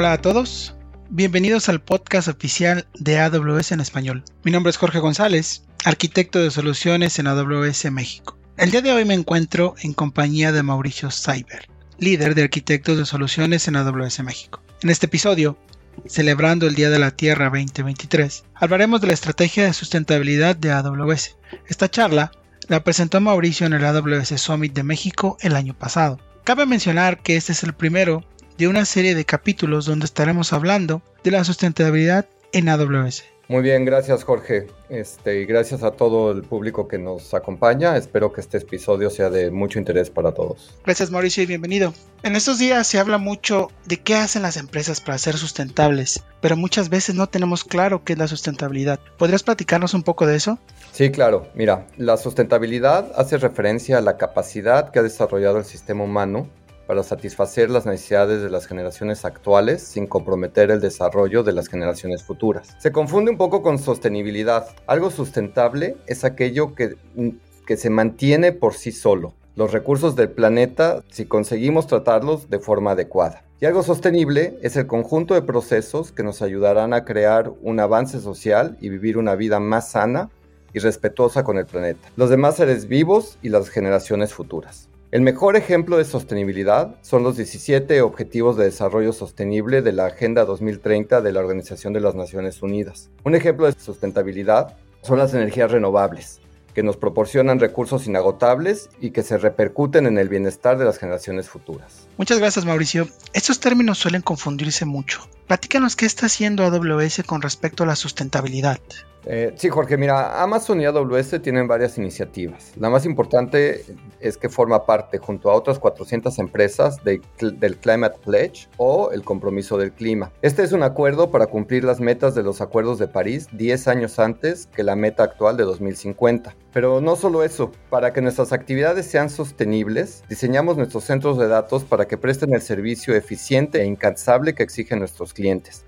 Hola a todos, bienvenidos al podcast oficial de AWS en español. Mi nombre es Jorge González, arquitecto de soluciones en AWS México. El día de hoy me encuentro en compañía de Mauricio Cyber, líder de arquitectos de soluciones en AWS México. En este episodio, celebrando el Día de la Tierra 2023, hablaremos de la estrategia de sustentabilidad de AWS. Esta charla la presentó Mauricio en el AWS Summit de México el año pasado. Cabe mencionar que este es el primero de una serie de capítulos donde estaremos hablando de la sustentabilidad en AWS. Muy bien, gracias Jorge. Este, y gracias a todo el público que nos acompaña. Espero que este episodio sea de mucho interés para todos. Gracias Mauricio y bienvenido. En estos días se habla mucho de qué hacen las empresas para ser sustentables, pero muchas veces no tenemos claro qué es la sustentabilidad. ¿Podrías platicarnos un poco de eso? Sí, claro. Mira, la sustentabilidad hace referencia a la capacidad que ha desarrollado el sistema humano para satisfacer las necesidades de las generaciones actuales sin comprometer el desarrollo de las generaciones futuras. Se confunde un poco con sostenibilidad. Algo sustentable es aquello que, que se mantiene por sí solo, los recursos del planeta si conseguimos tratarlos de forma adecuada. Y algo sostenible es el conjunto de procesos que nos ayudarán a crear un avance social y vivir una vida más sana y respetuosa con el planeta, los demás seres vivos y las generaciones futuras. El mejor ejemplo de sostenibilidad son los 17 Objetivos de Desarrollo Sostenible de la Agenda 2030 de la Organización de las Naciones Unidas. Un ejemplo de sustentabilidad son las energías renovables, que nos proporcionan recursos inagotables y que se repercuten en el bienestar de las generaciones futuras. Muchas gracias Mauricio. Estos términos suelen confundirse mucho. Platícanos qué está haciendo AWS con respecto a la sustentabilidad. Eh, sí, Jorge, mira, Amazon y AWS tienen varias iniciativas. La más importante es que forma parte, junto a otras 400 empresas, del Climate Pledge o el Compromiso del Clima. Este es un acuerdo para cumplir las metas de los acuerdos de París 10 años antes que la meta actual de 2050. Pero no solo eso, para que nuestras actividades sean sostenibles, diseñamos nuestros centros de datos para que presten el servicio eficiente e incansable que exigen nuestros clientes,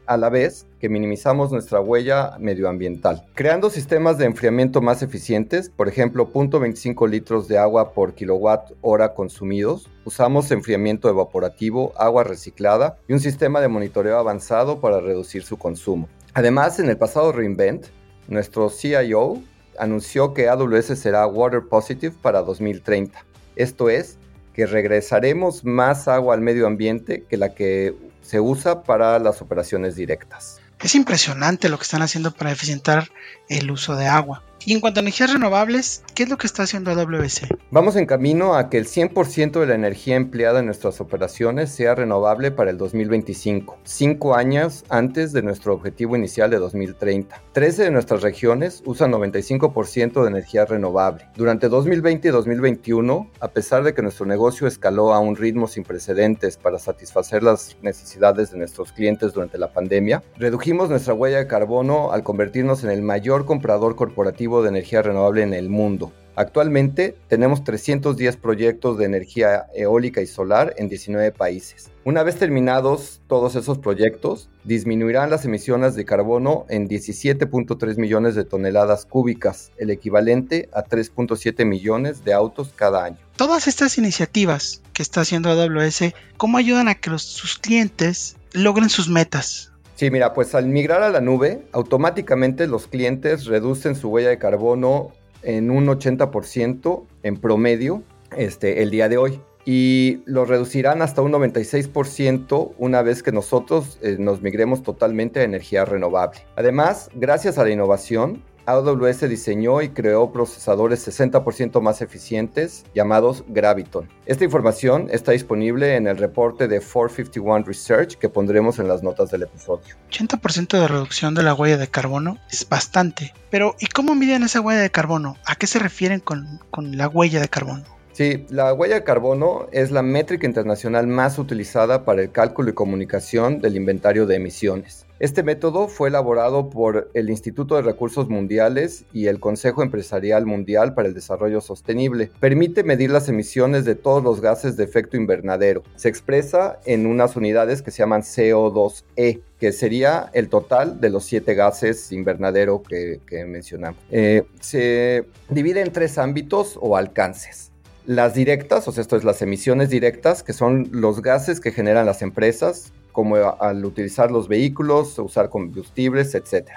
a la vez que minimizamos nuestra huella medioambiental. Creando sistemas de enfriamiento más eficientes, por ejemplo, 0.25 litros de agua por kilowatt hora consumidos, usamos enfriamiento evaporativo, agua reciclada y un sistema de monitoreo avanzado para reducir su consumo. Además, en el pasado Reinvent, nuestro CIO anunció que AWS será Water Positive para 2030. Esto es, que regresaremos más agua al medio ambiente que la que se usa para las operaciones directas. Es impresionante lo que están haciendo para eficientar el uso de agua. Y en cuanto a energías renovables, ¿qué es lo que está haciendo AWS? Vamos en camino a que el 100% de la energía empleada en nuestras operaciones sea renovable para el 2025, cinco años antes de nuestro objetivo inicial de 2030. 13 de nuestras regiones usan 95% de energía renovable. Durante 2020 y 2021, a pesar de que nuestro negocio escaló a un ritmo sin precedentes para satisfacer las necesidades de nuestros clientes durante la pandemia, redujimos nuestra huella de carbono al convertirnos en el mayor comprador corporativo de energía renovable en el mundo. Actualmente tenemos 310 proyectos de energía eólica y solar en 19 países. Una vez terminados todos esos proyectos, disminuirán las emisiones de carbono en 17.3 millones de toneladas cúbicas, el equivalente a 3.7 millones de autos cada año. Todas estas iniciativas que está haciendo AWS, ¿cómo ayudan a que sus clientes logren sus metas? Sí, mira, pues al migrar a la nube, automáticamente los clientes reducen su huella de carbono en un 80% en promedio este, el día de hoy. Y lo reducirán hasta un 96% una vez que nosotros eh, nos migremos totalmente a energía renovable. Además, gracias a la innovación, AWS diseñó y creó procesadores 60% más eficientes llamados Graviton. Esta información está disponible en el reporte de 451 Research que pondremos en las notas del episodio. 80% de reducción de la huella de carbono es bastante. Pero ¿y cómo miden esa huella de carbono? ¿A qué se refieren con, con la huella de carbono? Sí, la huella de carbono es la métrica internacional más utilizada para el cálculo y comunicación del inventario de emisiones. Este método fue elaborado por el Instituto de Recursos Mundiales y el Consejo Empresarial Mundial para el Desarrollo Sostenible. Permite medir las emisiones de todos los gases de efecto invernadero. Se expresa en unas unidades que se llaman CO2e, que sería el total de los siete gases invernadero que, mencionamos. Eh, se divide en tres ámbitos o alcances. Las directas, o sea, esto es las emisiones directas, que son los gases que generan las empresas como al utilizar los vehículos, usar combustibles, etc.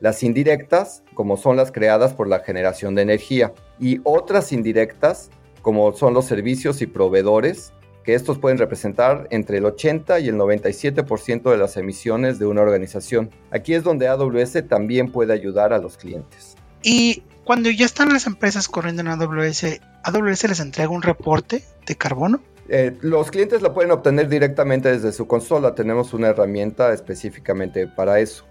Las indirectas, como son las creadas por la generación de energía, y otras indirectas, como son los servicios y proveedores, que estos pueden representar entre el 80 y el 97% de las emisiones de una organización. Aquí es donde AWS también puede ayudar a los clientes. Y cuando ya están las empresas corriendo en AWS, ¿AWS les entrega un reporte de carbono? Eh, los clientes lo pueden obtener directamente desde su consola. Tenemos una herramienta específicamente para eso.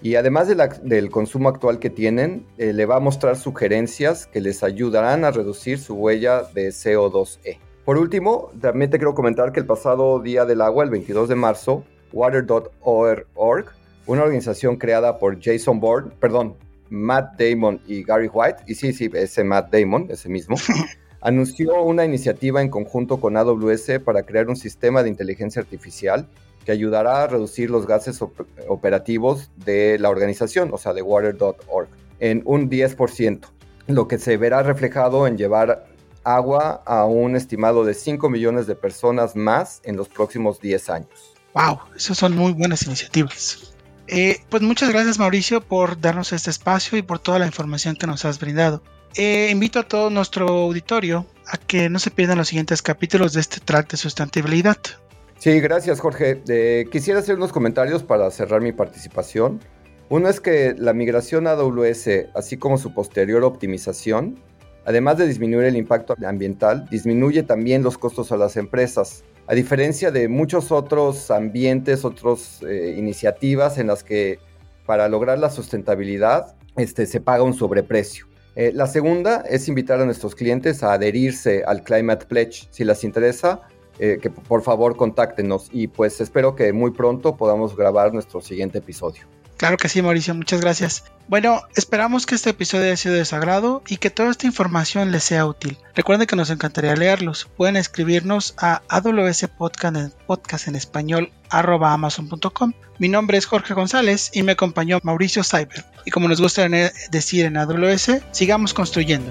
Y además del consumo actual que tienen, eh, le va a mostrar sugerencias que les ayudarán a reducir su huella de CO2e. Por último, también te quiero comentar que el pasado Día del Agua, el 22 de marzo, Water.org, una organización creada por Jason Bourne, perdón, Matt Damon y Gary White, y sí, sí, ese Matt Damon, ese mismo, anunció una iniciativa en conjunto con AWS para crear un sistema de inteligencia artificial que ayudará a reducir los gases operativos de la organización, o sea, de water.org, en un 10%, lo que se verá reflejado en llevar agua a un estimado de 5 millones de personas más en los próximos 10 años. ¡Wow! Esas son muy buenas iniciativas. Eh, pues muchas gracias Mauricio por darnos este espacio y por toda la información que nos has brindado. Eh, invito a todo nuestro auditorio a que no se pierdan los siguientes capítulos de este track de sustentabilidad. Sí, gracias Jorge. Eh, quisiera hacer unos comentarios para cerrar mi participación. Uno es que la migración a AWS, así como su posterior optimización, además de disminuir el impacto ambiental, disminuye también los costos a las empresas. A diferencia de muchos otros ambientes, otras eh, iniciativas en las que para lograr la sustentabilidad este, se paga un sobreprecio. Eh, la segunda es invitar a nuestros clientes a adherirse al Climate Pledge. Si les interesa, eh, que por favor contáctenos y pues espero que muy pronto podamos grabar nuestro siguiente episodio. Claro que sí, Mauricio, muchas gracias. Bueno, esperamos que este episodio haya sido de sagrado y que toda esta información les sea útil. Recuerden que nos encantaría leerlos. Pueden escribirnos a AWS Podcast en, español amazon.com. Mi nombre es Jorge González y me acompañó Mauricio Cyber. Y como nos gusta decir en AWS, sigamos construyendo.